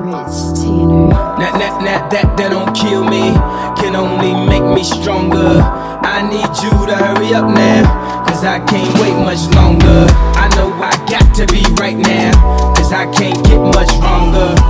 That, that, that, that, that don't kill me, can only make me stronger. I need you to hurry up now, cause I can't wait much longer. I know I got to be right now, cause I can't get much longer.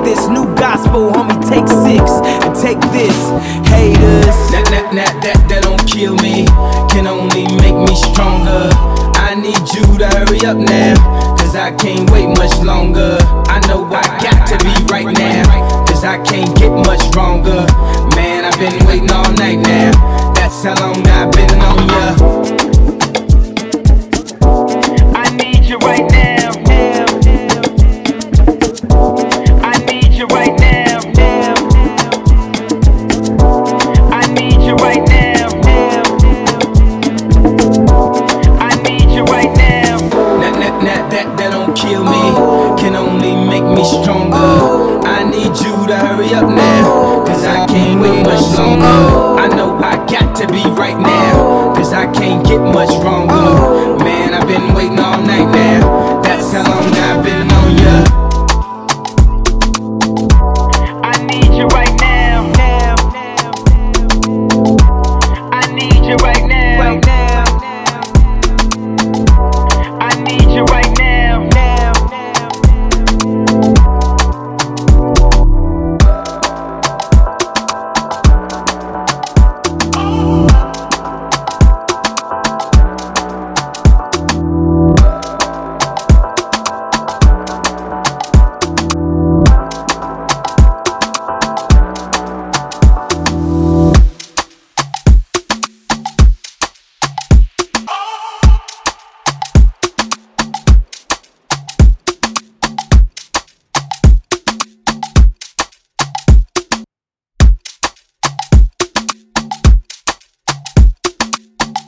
this. Haters. That, that, that, that, that don't kill me. Can only make me stronger. I need you to hurry up now. Cause I can't wait much longer. I know I got to be right now. Cause I can't get much stronger. Man, I've been waiting all night now. That's how long I've been on ya. Hurry up now, cause I can't wait much longer. I know I got to be right now, cause I can't get much wrong.